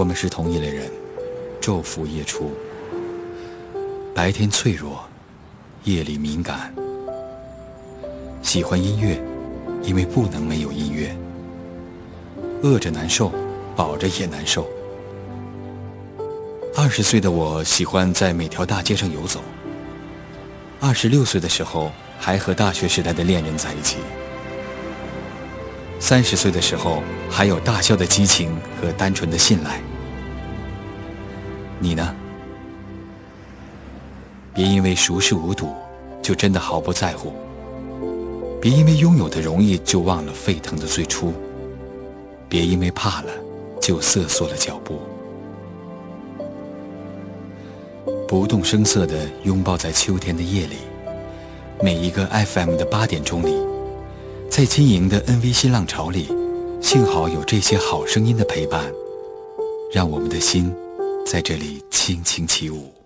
我们是同一类人，昼伏夜出，白天脆弱，夜里敏感。喜欢音乐，因为不能没有音乐。饿着难受，饱着也难受。二十岁的我喜欢在每条大街上游走。二十六岁的时候，还和大学时代的恋人在一起。三十岁的时候，还有大笑的激情和单纯的信赖。你呢？别因为熟视无睹，就真的毫不在乎；别因为拥有的容易，就忘了沸腾的最初；别因为怕了，就瑟缩了脚步。不动声色地拥抱在秋天的夜里，每一个 FM 的八点钟里，在轻盈的 NV 新浪潮里，幸好有这些好声音的陪伴，让我们的心在这里轻轻起舞。